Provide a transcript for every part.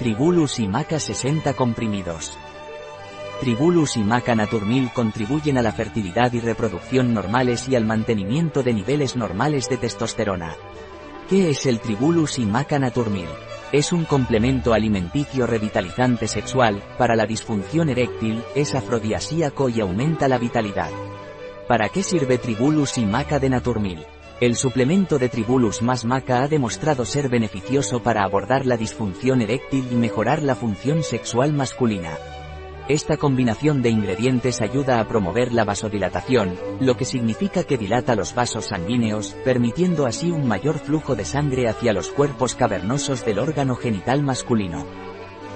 Tribulus y Maca 60 comprimidos. Tribulus y Maca Naturmil contribuyen a la fertilidad y reproducción normales y al mantenimiento de niveles normales de testosterona. ¿Qué es el Tribulus y Maca Naturmil? Es un complemento alimenticio revitalizante sexual, para la disfunción eréctil, es afrodisíaco y aumenta la vitalidad. ¿Para qué sirve Tribulus y Maca de Naturmil? El suplemento de Tribulus más maca ha demostrado ser beneficioso para abordar la disfunción eréctil y mejorar la función sexual masculina. Esta combinación de ingredientes ayuda a promover la vasodilatación, lo que significa que dilata los vasos sanguíneos, permitiendo así un mayor flujo de sangre hacia los cuerpos cavernosos del órgano genital masculino.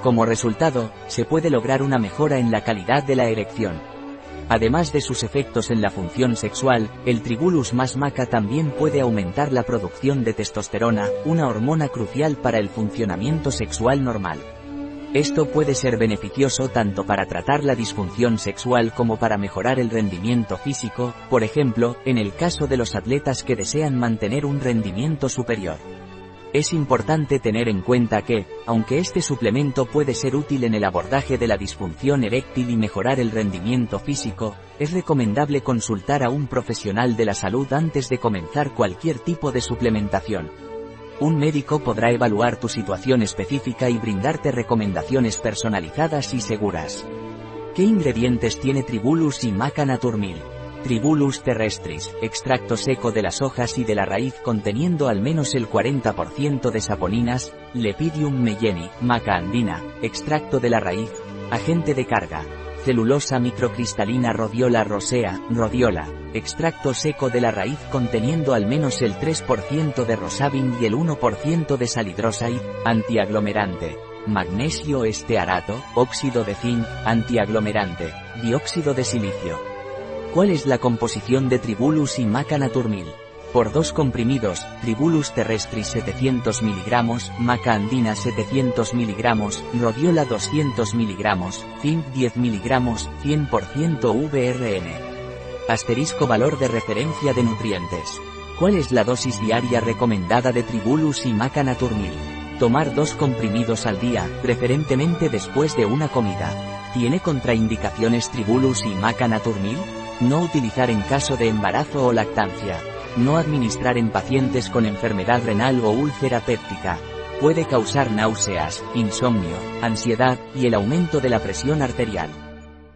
Como resultado, se puede lograr una mejora en la calidad de la erección. Además de sus efectos en la función sexual, el tribulus más maca también puede aumentar la producción de testosterona, una hormona crucial para el funcionamiento sexual normal. Esto puede ser beneficioso tanto para tratar la disfunción sexual como para mejorar el rendimiento físico, por ejemplo, en el caso de los atletas que desean mantener un rendimiento superior. Es importante tener en cuenta que, aunque este suplemento puede ser útil en el abordaje de la disfunción eréctil y mejorar el rendimiento físico, es recomendable consultar a un profesional de la salud antes de comenzar cualquier tipo de suplementación. Un médico podrá evaluar tu situación específica y brindarte recomendaciones personalizadas y seguras. ¿Qué ingredientes tiene Tribulus y Maca Naturmil? Tribulus terrestris, extracto seco de las hojas y de la raíz conteniendo al menos el 40% de saponinas, Lepidium meyeni, maca andina, extracto de la raíz, agente de carga, celulosa microcristalina rodiola rosea, rodiola, extracto seco de la raíz conteniendo al menos el 3% de rosabin y el 1% de salidroside, antiaglomerante, magnesio estearato, óxido de zinc, antiaglomerante, dióxido de silicio. ¿Cuál es la composición de Tribulus y Maca Naturmil? Por dos comprimidos, Tribulus terrestris 700 mg, Maca andina 700 mg, Rodiola 200 mg, Zinc 10 mg, 100% VRN. Asterisco valor de referencia de nutrientes. ¿Cuál es la dosis diaria recomendada de Tribulus y Maca Naturmil? Tomar dos comprimidos al día, preferentemente después de una comida. ¿Tiene contraindicaciones Tribulus y Maca Naturmil? No utilizar en caso de embarazo o lactancia. No administrar en pacientes con enfermedad renal o úlcera péptica. Puede causar náuseas, insomnio, ansiedad y el aumento de la presión arterial.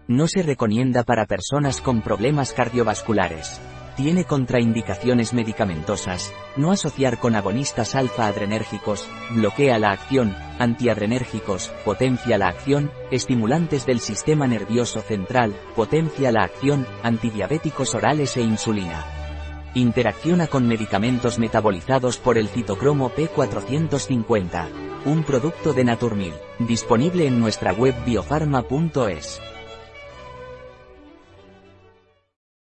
No se recomienda para personas con problemas cardiovasculares. Tiene contraindicaciones medicamentosas, no asociar con agonistas alfa-adrenérgicos, bloquea la acción, antiadrenérgicos, potencia la acción, estimulantes del sistema nervioso central, potencia la acción, antidiabéticos orales e insulina. Interacciona con medicamentos metabolizados por el citocromo P450. Un producto de Naturmil, disponible en nuestra web biofarma.es.